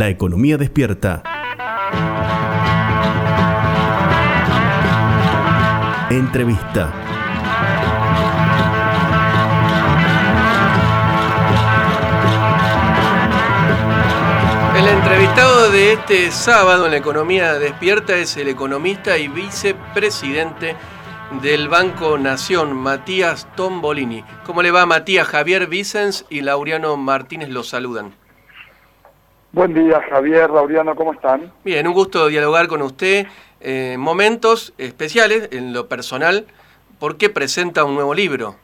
La economía despierta. Entrevista. El entrevistado de este sábado en la economía despierta es el economista y vicepresidente del Banco Nación, Matías Tombolini. ¿Cómo le va Matías? Javier Vicens y Laureano Martínez los saludan. Buen día Javier, Laureano, ¿cómo están? Bien, un gusto dialogar con usted. Eh, momentos especiales en lo personal, porque presenta un nuevo libro.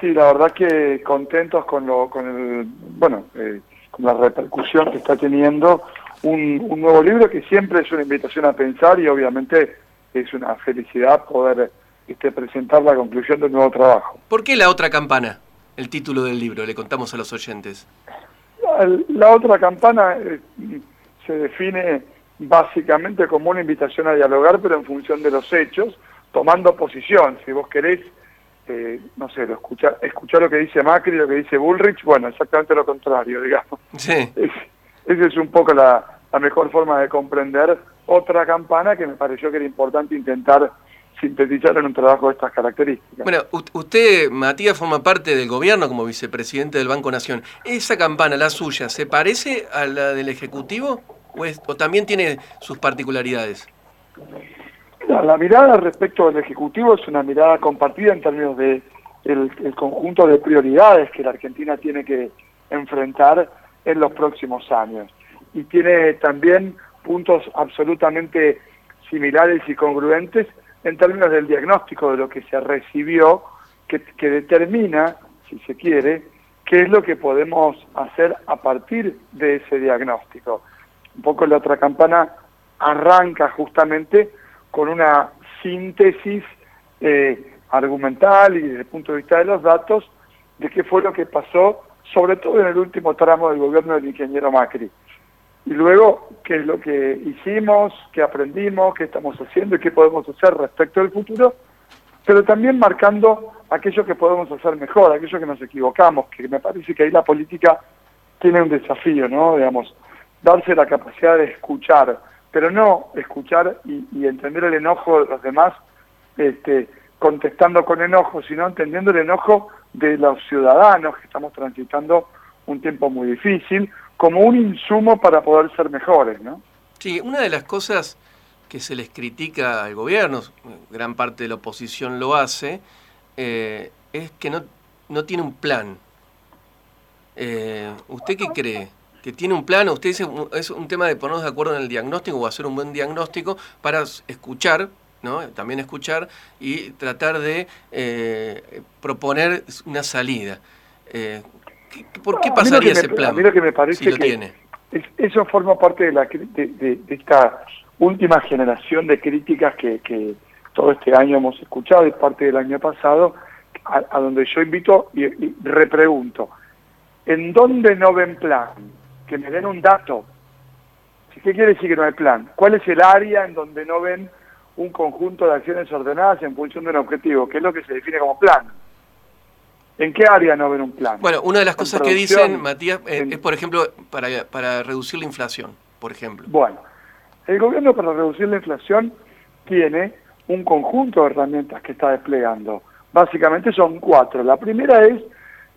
Sí, la verdad que contentos con lo, con el, bueno, eh, la repercusión que está teniendo un, nuevo libro que siempre es una invitación a pensar y obviamente es una felicidad poder este, presentar la conclusión del nuevo trabajo. ¿Por qué la otra campana? El título del libro, le contamos a los oyentes. La, otra campana eh, se define básicamente como una invitación a dialogar, pero en función de los hechos, tomando posición. Si vos querés, eh, no sé, lo escuchar, escuchar lo que dice Macri, lo que dice Bullrich, bueno, exactamente lo contrario, digamos. Sí. esa es un poco la, mejor forma de comprender otra campana que me pareció que era importante intentar sintetizar en un trabajo de estas características. Bueno, usted, Matías, forma parte del gobierno como vicepresidente del Banco Nación. ¿Esa campana, la suya, se parece a la del Ejecutivo o, o también tiene sus particularidades? La, mirada respecto del Ejecutivo es una mirada compartida en términos de el, conjunto de prioridades que la Argentina tiene que enfrentar en los próximos años. Y tiene también puntos absolutamente similares y congruentes en términos del diagnóstico de lo que se recibió, que, determina, si se quiere, qué es lo que podemos hacer a partir de ese diagnóstico. Un poco la otra campana arranca justamente con una síntesis eh, argumental y desde el punto de vista de los datos de qué fue lo que pasó, sobre todo en el último tramo del gobierno del ingeniero Macri. Y luego, qué es lo que hicimos, qué aprendimos, qué estamos haciendo y qué podemos hacer respecto al futuro, pero también marcando aquello que podemos hacer mejor, aquello que nos equivocamos, que me parece que ahí la política tiene un desafío, ¿no? Digamos, darse la capacidad de escuchar, pero no escuchar y, entender el enojo de los demás este, contestando con enojo, sino entendiendo el enojo de los ciudadanos que estamos transitando un tiempo muy difícil, como un insumo para poder ser mejores, ¿no? Sí, una de las cosas que se les critica al gobierno, gran parte de la oposición lo hace, eh, es que no, no tiene un plan. Eh, ¿Usted qué cree? que tiene un plan, usted dice, es un tema de ponernos de acuerdo en el diagnóstico o hacer un buen diagnóstico para escuchar, ¿no? también escuchar y tratar de eh, proponer una salida. ¿Por qué pasaría ese plan? A que me parece si lo tiene. eso forma parte de, la, de, esta última generación de críticas que, que, todo este año hemos escuchado y parte del año pasado, a, donde yo invito y, y repregunto, ¿en dónde no ven plan? que me den un dato. ¿Qué quiere decir que no hay plan? ¿Cuál es el área en donde no ven un conjunto de acciones ordenadas en función de un objetivo? ¿Qué es lo que se define como plan? ¿En qué área no ven un plan? Bueno, una de las cosas que dicen, Matías, eh, es, por ejemplo, para, para reducir la inflación, por ejemplo. Bueno, el gobierno para reducir la inflación tiene un conjunto de herramientas que está desplegando. Básicamente son cuatro. La primera es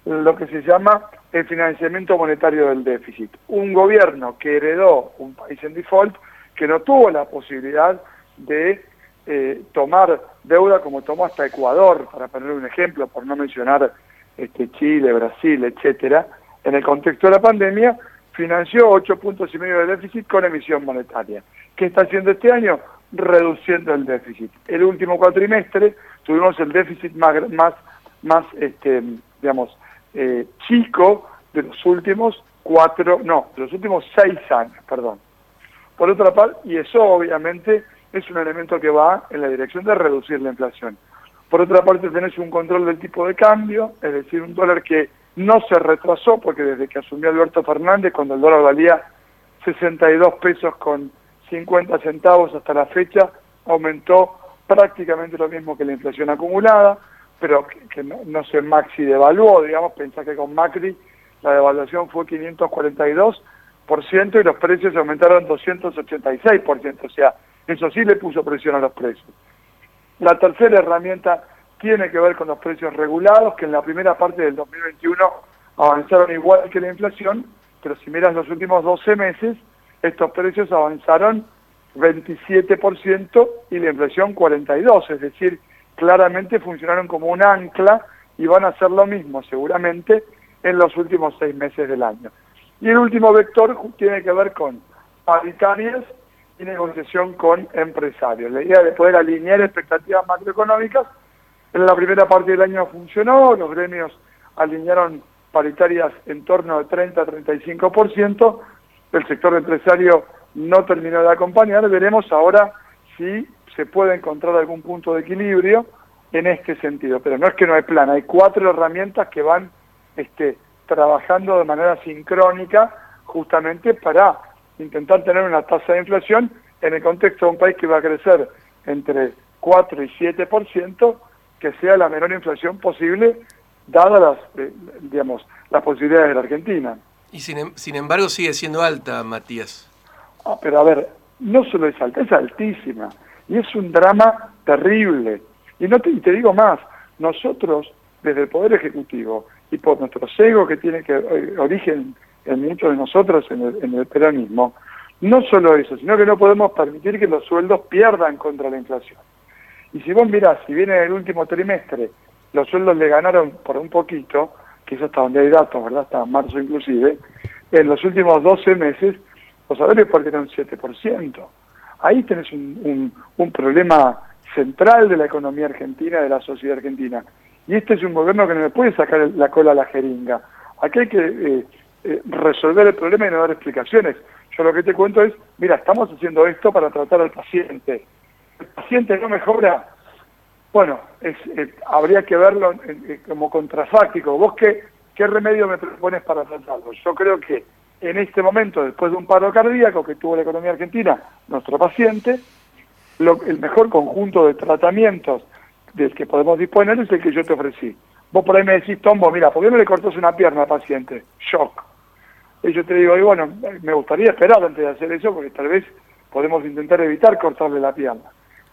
lo que se llama el financiamiento monetario del déficit. Un gobierno que heredó un país en default, que no tuvo la posibilidad de eh, tomar deuda como tomó hasta Ecuador, para poner un ejemplo, por no mencionar este, Chile, Brasil, etcétera, en el contexto de la pandemia, financió ocho puntos y medio de déficit con emisión monetaria. ¿Qué está haciendo este año? Reduciendo el déficit. El último cuatrimestre tuvimos el déficit más, más, más este, digamos, eh, chico de los últimos cuatro, no, de los últimos seis años, perdón. Por otra parte, y eso obviamente es un elemento que va en la dirección de reducir la inflación. Por otra parte, tenés un control del tipo de cambio, es decir, un dólar que no se retrasó, porque desde que asumió Alberto Fernández, cuando el dólar valía 62 pesos con 50 centavos hasta la fecha, aumentó prácticamente lo mismo que la inflación acumulada pero que, no, se maxi devaluó, digamos, pensá que con Macri la devaluación fue 542 y los precios aumentaron 286%, o sea, eso sí le puso presión a los precios. La tercera herramienta tiene que ver con los precios regulados, que en la primera parte del 2021 avanzaron igual que la inflación, pero si miras los últimos 12 meses, estos precios avanzaron 27% y la inflación 42%, es decir, claramente funcionaron como un ancla y van a hacer lo mismo seguramente en los últimos seis meses del año. Y el último vector tiene que ver con paritarias y negociación con empresarios. La idea de poder alinear expectativas macroeconómicas, en la primera parte del año funcionó, los gremios alinearon paritarias en torno al 30-35%, el sector empresario no terminó de acompañar, veremos ahora si se puede encontrar algún punto de equilibrio en este sentido, pero no es que no hay plan, hay cuatro herramientas que van este, trabajando de manera sincrónica justamente para intentar tener una tasa de inflación en el contexto de un país que va a crecer entre 4 y 7%, que sea la menor inflación posible, dadas las, eh, digamos, las posibilidades de la Argentina. Y sin, em, sin embargo sigue siendo alta, Matías. Ah, pero a ver, no solo es alta, es altísima. Y es un drama terrible. Y, no te, te digo más, nosotros, desde el Poder Ejecutivo, y por nuestro ego que tiene que, eh, origen en muchos de nosotros en el, en el peronismo, no solo eso, sino que no podemos permitir que los sueldos pierdan contra la inflación. Y si vos mirás, si viene el último trimestre, los sueldos le ganaron por un poquito, que eso hasta donde hay datos, ¿verdad? Hasta marzo inclusive, en los últimos 12 meses los salarios perdieron 7%. Ahí tenés un, un, problema central de la economía argentina, de la sociedad argentina. Y este es un gobierno que no le puede sacar la cola a la jeringa. Aquí hay que eh, eh, resolver el problema y no dar explicaciones. Yo lo que te cuento es, mira, estamos haciendo esto para tratar al paciente. El paciente no mejora. Bueno, es, eh, habría que verlo como contrafáctico. ¿Vos qué, qué remedio me propones para tratarlo? Yo creo que en este momento, después de un paro cardíaco que tuvo la economía argentina, nuestro paciente, el mejor conjunto de tratamientos del que podemos disponer es el que yo te ofrecí. Vos por ahí me decís, Tombo, mira, ¿por qué no le cortas una pierna al paciente? Shock. Y yo te digo, y bueno, me gustaría esperar antes de hacer eso, porque tal vez podemos intentar evitar cortarle la pierna.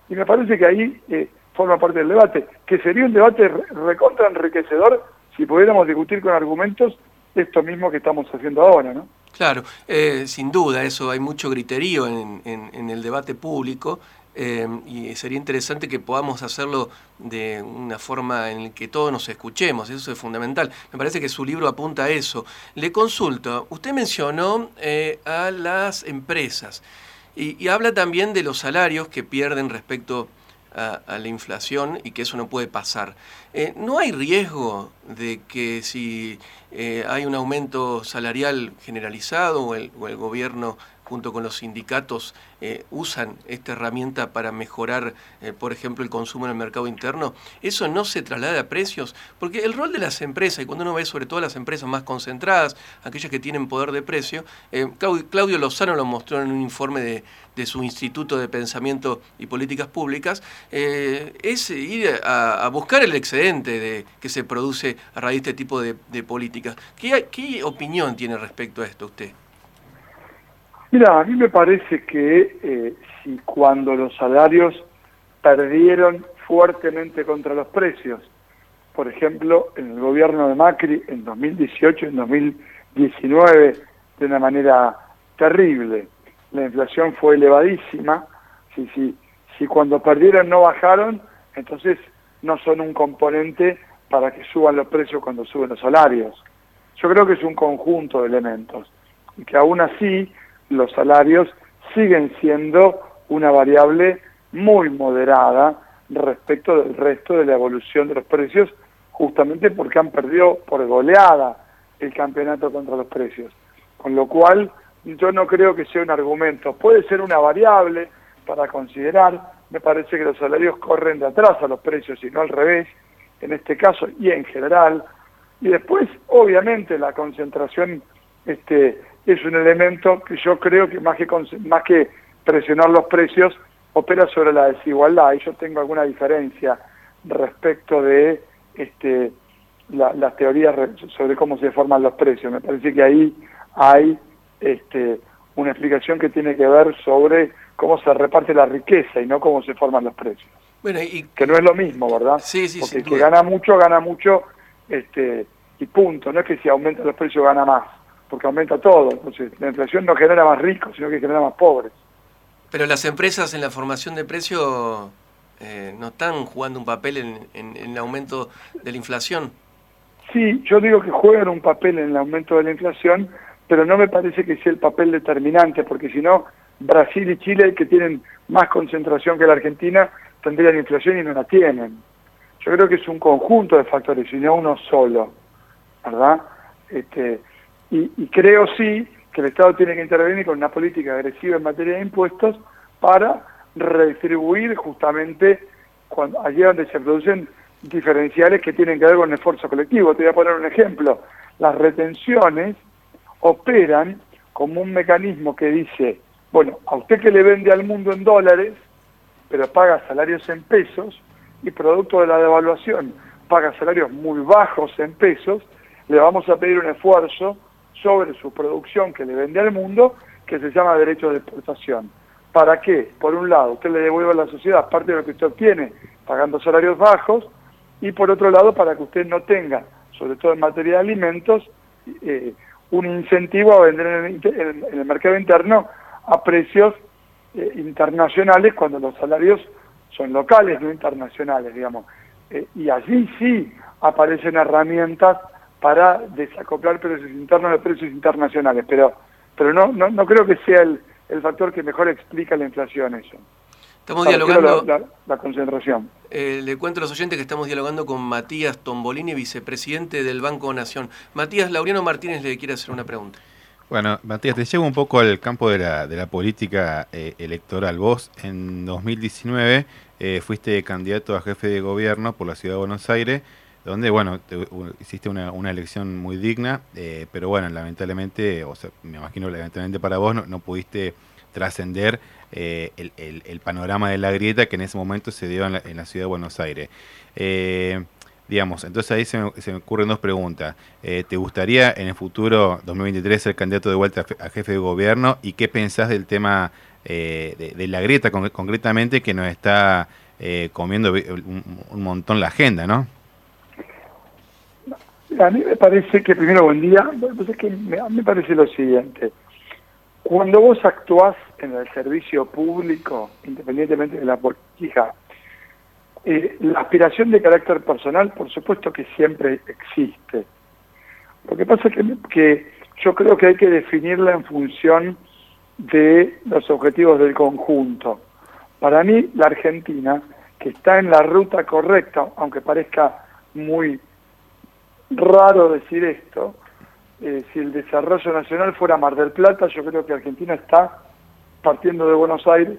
Y me parece que ahí eh, forma parte del debate, que sería un debate recontra enriquecedor si pudiéramos discutir con argumentos esto mismo que estamos haciendo ahora, ¿no? Claro, eh, sin duda, eso hay mucho griterío en, el debate público eh, y sería interesante que podamos hacerlo de una forma en la que todos nos escuchemos, eso es fundamental. Me parece que su libro apunta a eso. Le consulto, usted mencionó eh, a las empresas y, habla también de los salarios que pierden respecto a, la inflación y que eso no puede pasar. Eh, ¿No hay riesgo de que si eh, hay un aumento salarial generalizado o el gobierno junto con los sindicatos, eh, usan esta herramienta para mejorar, eh, por ejemplo, el consumo en el mercado interno, eso no se traslada a precios, porque el rol de las empresas, y cuando uno ve sobre todo las empresas más concentradas, aquellas que tienen poder de precio, eh, Claudio Lozano lo mostró en un informe de, su Instituto de Pensamiento y Políticas Públicas, es ir a, buscar el excedente de, que se produce a raíz de este tipo de, políticas. ¿Qué, ¿Qué opinión tiene respecto a esto usted? Mira, a mí me parece que eh, si cuando los salarios perdieron fuertemente contra los precios, por ejemplo, en el gobierno de Macri en 2018, en 2019, de una manera terrible, la inflación fue elevadísima, si, si, si cuando perdieron no bajaron, entonces no son un componente para que suban los precios cuando suben los salarios. Yo creo que es un conjunto de elementos y que aún así los salarios siguen siendo una variable muy moderada respecto del resto de la evolución de los precios, justamente porque han perdido por goleada el campeonato contra los precios. Con lo cual, yo no creo que sea un argumento. Puede ser una variable para considerar. Me parece que los salarios corren de atrás a los precios y no al revés, en este caso y en general. Y después, obviamente, la concentración este, es un elemento que yo creo que más que, más que presionar los precios, opera sobre la desigualdad. Y yo tengo alguna diferencia respecto de este, las teorías sobre cómo se forman los precios. Me parece que ahí hay este, una explicación que tiene que ver sobre cómo se reparte la riqueza y no cómo se forman los precios. Bueno, y... Que no es lo mismo, ¿verdad? Sí, sí, Porque el que gana mucho, gana mucho este, y punto. No es que si aumenta los precios gana más, porque aumenta todo. Entonces, la inflación no genera más ricos, sino que genera más pobres. Pero las empresas en la formación de precios eh, no están jugando un papel en, en, en, el aumento de la inflación. Sí, yo digo que juegan un papel en el aumento de la inflación, pero no me parece que sea el papel determinante, porque si no, Brasil y Chile, que tienen más concentración que la Argentina, tendrían inflación y no la tienen. Yo creo que es un conjunto de factores y no uno solo, ¿verdad? Este, y, y creo sí que el Estado tiene que intervenir con una política agresiva en materia de impuestos para redistribuir justamente cuando, allí donde se producen diferenciales que tienen que ver con el esfuerzo colectivo. Te voy a poner un ejemplo. Las retenciones operan como un mecanismo que dice, bueno, a usted que le vende al mundo en dólares, pero paga salarios en pesos, y producto de la devaluación paga salarios muy bajos en pesos, le vamos a pedir un esfuerzo sobre su producción que le vende al mundo, que se llama derecho de exportación. ¿Para qué? Por un lado, usted le devuelve a la sociedad parte de lo que usted obtiene pagando salarios bajos, y por otro lado, para que usted no tenga, sobre todo en materia de alimentos, eh, un incentivo a vender en el, mercado interno a precios eh, internacionales cuando los salarios son locales, no internacionales, digamos. Eh, y allí sí aparecen herramientas para desacoplar precios internos de precios internacionales, pero pero no no, no creo que sea el, el factor que mejor explica la inflación eso. Estamos dialogando... La, la, la concentración. Eh, le cuento a los oyentes que estamos dialogando con Matías Tombolini, vicepresidente del Banco Nación. Matías, Laureano Martínez le quiere hacer una pregunta. Bueno, Matías, te llevo un poco al campo de la, de la política eh, electoral. Vos en 2019 eh, fuiste candidato a jefe de gobierno por la ciudad de Buenos Aires, donde, bueno, te, hiciste una, una, elección muy digna, eh, pero bueno, lamentablemente, o sea, me imagino lamentablemente para vos no, no pudiste trascender eh, el, el, panorama de la grieta que en ese momento se dio en la, en la ciudad de Buenos Aires. Eh, digamos, entonces ahí se me, se me ocurren dos preguntas. Eh, ¿Te gustaría en el futuro 2023 ser candidato de vuelta a jefe de gobierno? ¿Y qué pensás del tema de, la grieta con, concretamente que nos está comiendo un, montón la agenda, ¿no? A mí me parece que, primero, buen día, pues me, a mí me parece lo siguiente. Cuando vos actuás en el servicio público, independientemente de la política, eh, la aspiración de carácter personal, por supuesto que siempre existe. Lo que pasa es que yo creo que hay que definirla en función de los objetivos del conjunto. Para mí, la Argentina, que está en la ruta correcta, aunque parezca muy raro decir esto, eh, si el desarrollo nacional fuera Mar del Plata, yo creo que Argentina está partiendo de Buenos Aires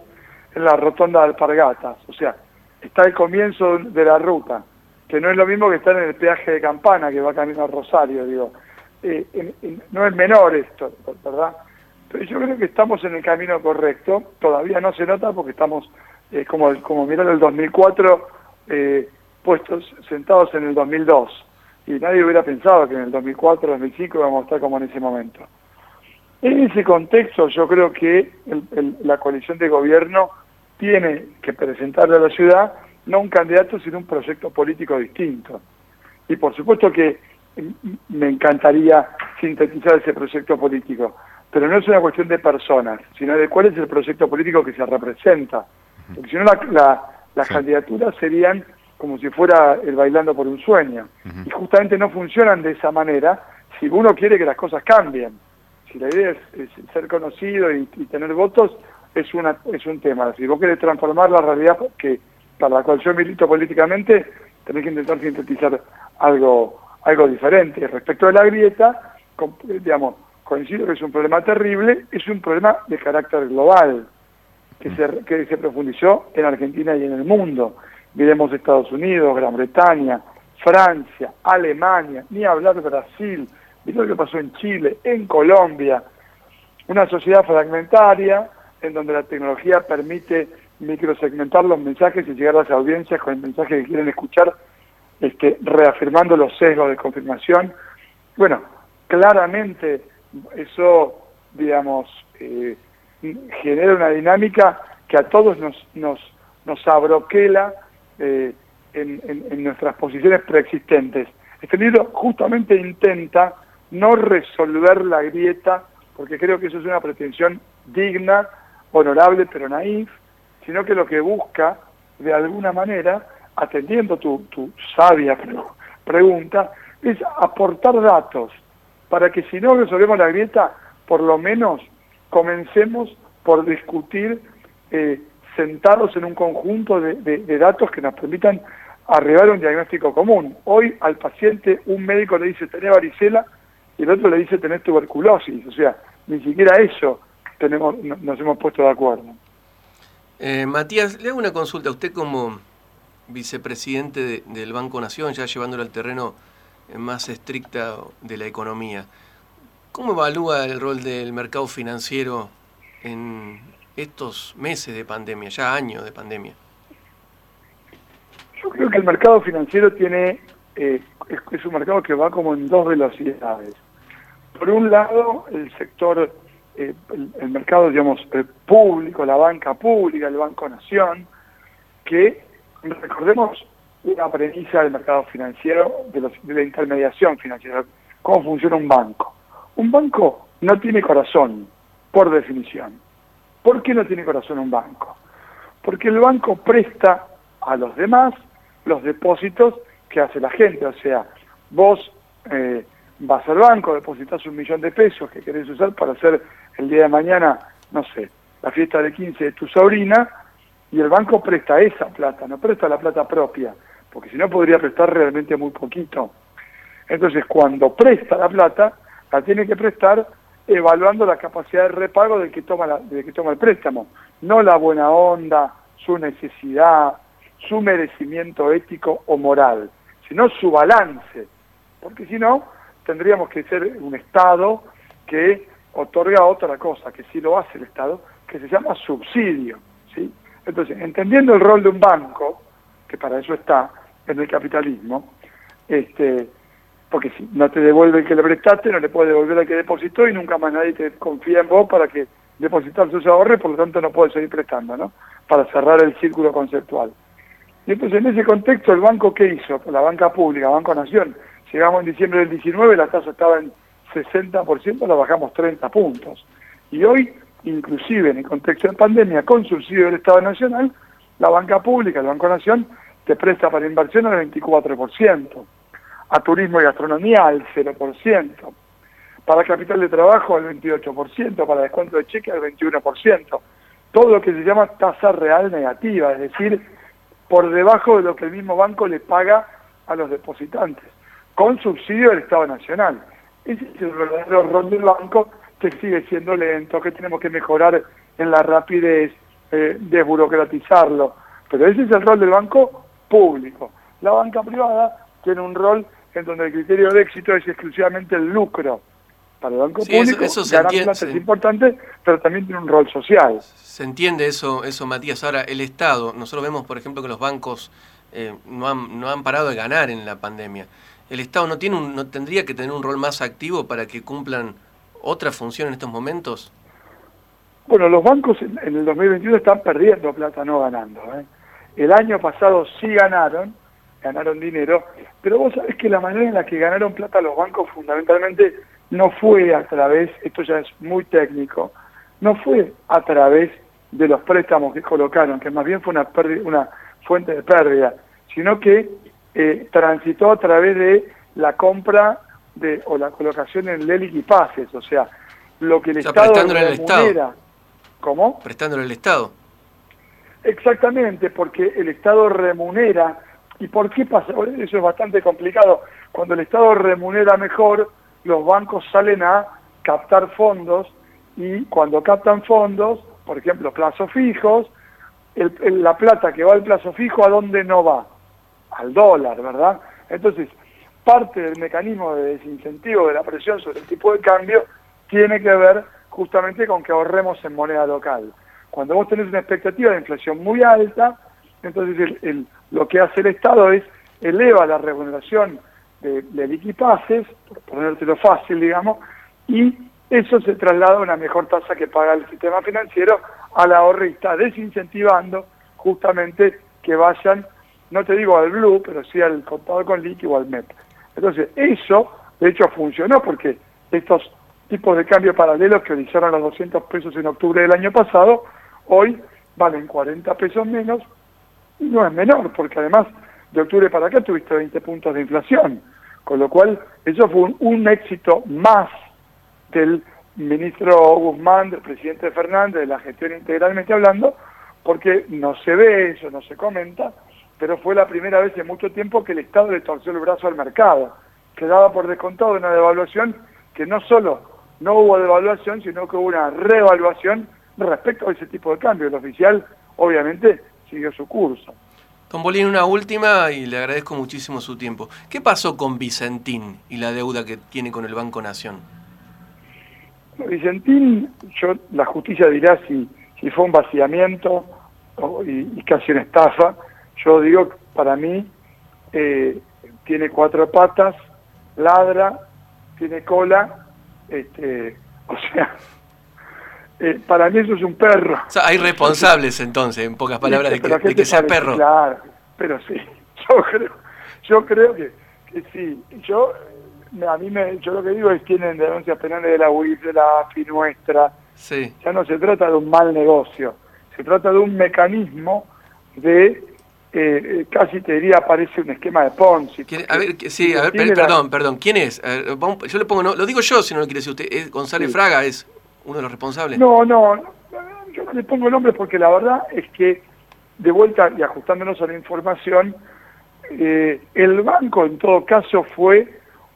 en la rotonda de Alpargatas. O sea, está el comienzo de la ruta, que no es lo mismo que estar en el peaje de Campana, que va camino a Rosario, digo. Eh, no es menor esto, ¿verdad? Pero yo creo que estamos en el camino correcto, todavía no se nota porque estamos, eh, como, como mirar el 2004, eh, puestos, sentados en el 2002, y nadie hubiera pensado que en el 2004, 2005 íbamos a estar como en ese momento. En ese contexto yo creo que el, el, la coalición de gobierno tiene que presentarle a la ciudad no un candidato, sino un proyecto político distinto. Y por supuesto que me encantaría sintetizar ese proyecto político, pero no es una cuestión de personas, sino de cuál es el proyecto político que se representa. Porque si no, la, la, las sí. candidaturas serían como si fuera el bailando por un sueño. Uh -huh. Y justamente no funcionan de esa manera si uno quiere que las cosas cambien. Si la idea es, es ser conocido y, y tener votos, es, una, es un tema. Si vos querés transformar la realidad que para la cual yo milito políticamente, tenés que intentar sintetizar algo, algo diferente. Respecto a la grieta, con, digamos, coincido que es un problema terrible, es un problema de carácter global, que se, que se profundizó en Argentina y en el mundo. Miremos Estados Unidos, Gran Bretaña, Francia, Alemania, ni hablar Brasil, mirá lo que pasó en Chile, en Colombia. Una sociedad fragmentaria, en donde la tecnología permite microsegmentar los mensajes y llegar a las audiencias con el mensaje que quieren escuchar, este, reafirmando los sesgos de confirmación. Bueno, claramente eso digamos, eh, genera una dinámica que a todos nos, nos, nos abroquela eh, en, nuestras posiciones preexistentes. Este libro justamente intenta no resolver la grieta, porque creo que eso es una pretensión digna, honorable, pero naif, sino que lo que busca, de alguna manera, atendiendo tu, tu sabia pregunta, es aportar datos para que si no resolvemos la grieta, por lo menos comencemos por discutir eh, sentados en un conjunto de, datos que nos permitan arribar a un diagnóstico común. Hoy al paciente un médico le dice tenés varicela y el otro le dice tenés tuberculosis, o sea, ni siquiera eso tenemos, nos hemos puesto de acuerdo. Eh, Matías, le hago una consulta. Usted como vicepresidente del Banco Nación, ya llevándolo al terreno más estricta de la economía. ¿Cómo evalúa el rol del mercado financiero en estos meses de pandemia, ya años de pandemia? Yo creo que el mercado financiero tiene eh, es, un mercado que va como en dos velocidades. Por un lado, el sector, eh, el, mercado, digamos, eh, público, la banca pública, el Banco Nación, que recordemos una premisa del mercado financiero, de, la intermediación financiera, cómo funciona un banco. Un banco no tiene corazón, por definición. ¿Por qué no tiene corazón un banco? Porque el banco presta a los demás los depósitos que hace la gente. O sea, vos eh, vas al banco, depositas un millón de pesos que querés usar para hacer el día de mañana, no sé, la fiesta de 15 de tu sobrina, y el banco presta esa plata, no presta la plata propia porque si no podría prestar realmente muy poquito. Entonces, cuando presta la plata, la tiene que prestar evaluando la capacidad de repago del que toma, la, que toma el préstamo, no la buena onda, su necesidad, su merecimiento ético o moral, sino su balance, porque si no, tendríamos que ser un Estado que otorga otra cosa, que sí lo hace el Estado, que se llama subsidio. Entonces, entendiendo el rol de un banco, que para eso está en el capitalismo, este, porque si no te devuelve el que le prestaste, no le puede devolver al que depositó y nunca más nadie te confía en vos para que depositar sus ahorros, por lo tanto no puedes seguir prestando, ¿no? Para cerrar el círculo conceptual. Y entonces en ese contexto el banco ¿qué hizo? La banca pública, Banco Nación, llegamos en diciembre del 19, la tasa estaba en 60%, la bajamos 30 puntos. Y hoy, inclusive en el contexto de pandemia, con subsidio del Estado Nacional, la banca pública, el Banco Nación, te presta para inversión al 24%, a turismo y gastronomía al 0%, para capital de trabajo al 28%, para descuento de cheque al 21%, todo lo que se llama tasa real negativa, es decir, por debajo de lo que el mismo banco le paga a los depositantes, con subsidio del Estado Nacional. Ese es el verdadero rol del banco que sigue siendo lento, que tenemos que mejorar en la rapidez, eh, desburocratizarlo. Pero ese es el rol del banco público. La banca privada tiene un rol en donde el criterio de éxito es exclusivamente el lucro. Para el banco público, eso, es importante, pero también tiene un rol social. Se entiende eso, eso Matías. Ahora, el Estado, nosotros vemos, por ejemplo, que los bancos eh, no, han, no han parado de ganar en la pandemia. ¿El Estado no, tiene un, no tendría que tener un rol más activo para que cumplan otra función en estos momentos? Bueno, los bancos en, en el 2021 están perdiendo plata, no ganando. ¿eh? El año pasado sí ganaron, ganaron dinero, pero vos sabés que la manera en la que ganaron plata los bancos fundamentalmente no fue a través, esto ya es muy técnico, no fue a través de los préstamos que colocaron, que más bien fue una, una fuente de pérdida, sino que eh, transitó a través de la compra de, o la colocación en LELIC y pases, o sea, lo que el Estado remunera. Estado. ¿Cómo? Prestándole al Estado. Exactamente, porque el Estado remunera. ¿Y por qué pasa? Eso es bastante complicado. Cuando el Estado remunera mejor, los bancos salen a captar fondos y cuando captan fondos, por ejemplo, plazos fijos, la plata que va al plazo fijo, ¿a dónde no va? Al dólar, ¿verdad? Entonces, parte del mecanismo de desincentivo de la presión sobre el tipo de cambio tiene que ver justamente con que ahorremos en moneda local. Cuando vos tenés una expectativa de inflación muy alta, entonces el, lo que hace el Estado es eleva la remuneración de, de por ponértelo fácil, digamos, y eso se traslada a una mejor tasa que paga el sistema financiero al ahorrista, desincentivando justamente que vayan, no te digo al blue, pero sí al contado con líquido o al MEP. Entonces, eso de hecho funcionó porque estos tipos de cambio paralelos que iniciaron los 200 pesos en octubre del año pasado, hoy valen 40 pesos menos y no es menor, porque además de octubre para acá tuviste 20 puntos de inflación, con lo cual eso fue un, éxito más del ministro Guzmán, del presidente Fernández, de la gestión integralmente hablando, porque no se ve eso, no se comenta, pero fue la primera vez en mucho tiempo que el Estado le torció el brazo al mercado, que daba por descontado una devaluación que no solo no hubo devaluación, sino que hubo una reevaluación respecto a ese tipo de cambio. El oficial, obviamente, siguió su curso. Don Bolín, una última y le agradezco muchísimo su tiempo. ¿Qué pasó con Vicentín y la deuda que tiene con el Banco Nación? Vicentín, yo, la justicia dirá si, si fue un vaciamiento y, casi una estafa. Yo digo, para mí, eh, tiene cuatro patas, ladra, tiene cola, este, o sea, eh, para mí eso es un perro. hay responsables entonces, en pocas palabras, de que, sea perro. Claro, pero sí, yo creo, yo creo que, sí. Yo, a mí me, yo lo que digo es que tienen denuncias penales de la UIF, de la AFI nuestra. Sí. Ya no se trata de un mal negocio, se trata de un mecanismo de eh, casi te diría parece un esquema de Ponzi. A ver, sí, a ver, perdón, perdón, ¿quién es? yo le pongo, no, lo digo yo si no lo quiere decir usted, es González Fraga, es uno de los responsables. No, no, yo no le pongo nombre porque la verdad es que, de vuelta y ajustándonos a la información, eh, el banco en todo caso fue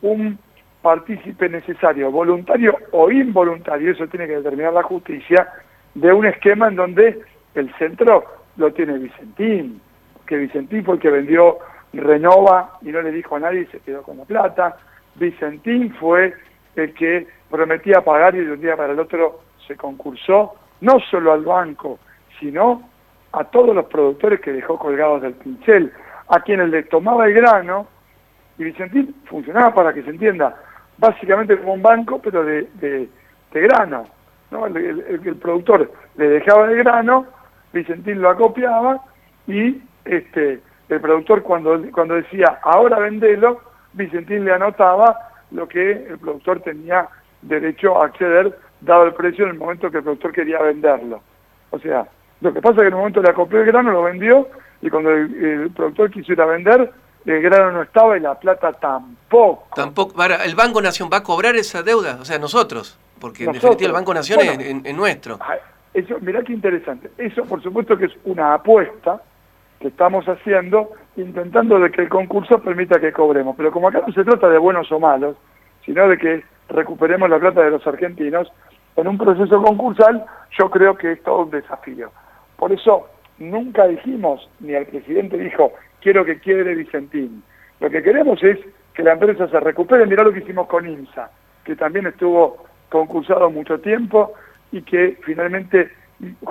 un partícipe necesario, voluntario o involuntario, eso tiene que determinar la justicia, de un esquema en donde el centro lo tiene Vicentín, que Vicentín fue el que vendió Renova y no le dijo a nadie y se quedó con la plata. Vicentín fue el que prometía pagar y de un día para el otro se concursó, no solo al banco, sino a todos los productores que dejó colgados del pincel, a quienes le tomaba el grano, y Vicentín funcionaba para que se entienda, básicamente como un banco, pero de, de, grano. ¿no? El, el, productor le dejaba el grano, Vicentín lo acopiaba y este, el productor cuando, cuando decía ahora vendelo, Vicentín le anotaba lo que el productor tenía derecho a acceder dado el precio en el momento que el productor quería venderlo. O sea, lo que pasa es que en el momento le acopló el grano, lo vendió, y cuando el, productor quisiera vender, el grano no estaba y la plata tampoco. Tampoco. ¿El Banco Nación va a cobrar esa deuda? O sea, nosotros, porque en definitiva el Banco Nación es, nuestro. Eso, mirá qué interesante. Eso, por supuesto, que es una apuesta que estamos haciendo, intentando de que el concurso permita que cobremos. Pero como acá no se trata de buenos o malos, sino de que recuperemos la plata de los argentinos, en un proceso concursal yo creo que es todo un desafío. Por eso nunca dijimos, ni el presidente dijo, quiero que quiebre Vicentín. Lo que queremos es que la empresa se recupere. Mirá lo que hicimos con IMSA, que también estuvo concursado mucho tiempo y que finalmente,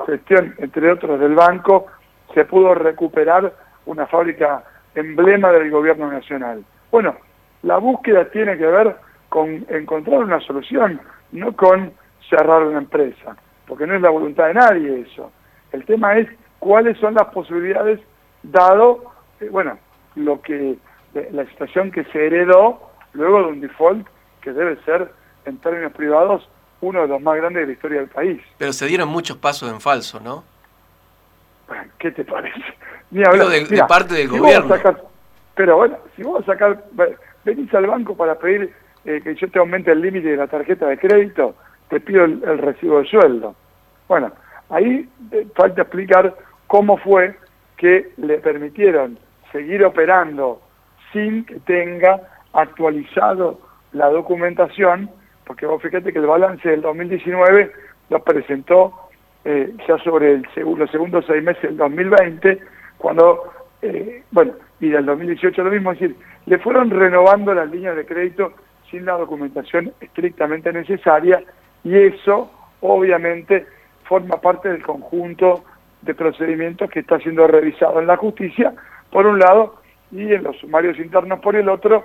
gestión, entre otros, del banco, se pudo recuperar una fábrica emblema del gobierno nacional. Bueno, la búsqueda tiene que ver con encontrar una solución, no con cerrar una empresa, porque no es la voluntad de nadie eso. El tema es cuáles son las posibilidades dado, eh, bueno, lo que la situación que se heredó luego de un default que debe ser en términos privados uno de los más grandes de la historia del país. Pero se dieron muchos pasos en falso, ¿no? ¿Qué te parece? Ni hablar. De, parte del gobierno. pero bueno, si vos sacar, venís al banco para pedir eh, que yo te aumente el límite de la tarjeta de crédito, te pido el, recibo de sueldo. Bueno, ahí eh, falta explicar cómo fue que le permitieron seguir operando sin que tenga actualizado la documentación, porque vos fíjate que el balance del 2019 lo presentó eh, ya sobre el, los segundos seis meses del 2020, cuando, bueno, y del 2018 lo mismo, es decir, le fueron renovando las líneas de crédito sin la documentación estrictamente necesaria y eso obviamente forma parte del conjunto de procedimientos que está siendo revisado en la justicia, por un lado, y en los sumarios internos por el otro,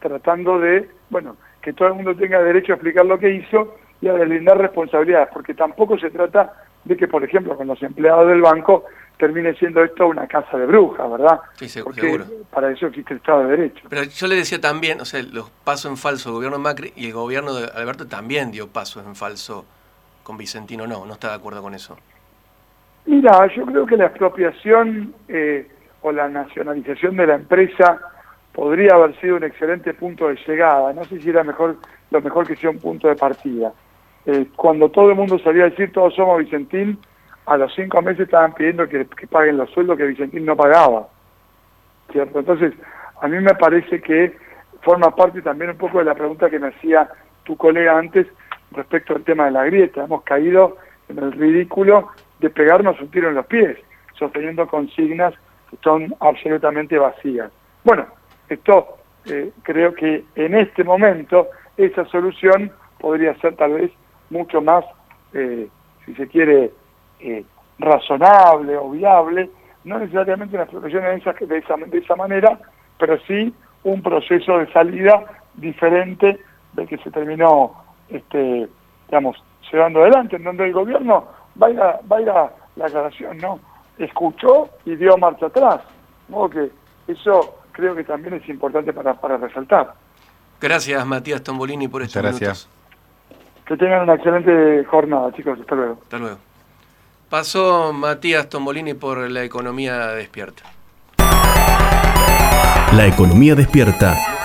tratando de, bueno, que todo el mundo tenga derecho a explicar lo que hizo y a deslindar responsabilidades, porque tampoco se trata de que, por ejemplo, con los empleados del banco termine siendo esto una casa de brujas, ¿verdad? Sí, se- Porque seguro. para eso existe el Estado de Derecho. Pero yo le decía también, o sea, los pasos en falso del gobierno de Macri y el gobierno de Alberto también dio pasos en falso con Vicentino, no, no está de acuerdo con eso. Mira, yo creo que la expropiación eh, o la nacionalización de la empresa podría haber sido un excelente punto de llegada. No sé si era mejor lo mejor que sea un punto de partida. Eh, cuando todo el mundo salía a decir todos somos Vicentín, a los cinco meses estaban pidiendo que, que paguen los sueldos que Vicentín no pagaba. ¿Cierto? Entonces, a mí me parece que forma parte también un poco de la pregunta que me hacía tu colega antes respecto al tema de la grieta. Hemos caído en el ridículo de pegarnos un tiro en los pies, sosteniendo consignas que son absolutamente vacías. Bueno, esto eh, creo que en este momento esa solución podría ser tal vez mucho más, eh, si se quiere, eh, razonable o viable, no necesariamente una expropiación de esa, de, esa, de esa manera, pero sí un proceso de salida diferente del que se terminó, este, digamos, llevando adelante, en donde el gobierno va a ir a, va a ir a la aclaración, ¿no? Escuchó y dio marcha atrás. De modo que eso creo que también es importante para, para resaltar. Gracias, Matías Tombolini, por estos Muchas gracias. minutos. Que tengan una excelente jornada, chicos. Hasta luego. Hasta luego. Pasó Matías Tombolini por la economía despierta. La economía despierta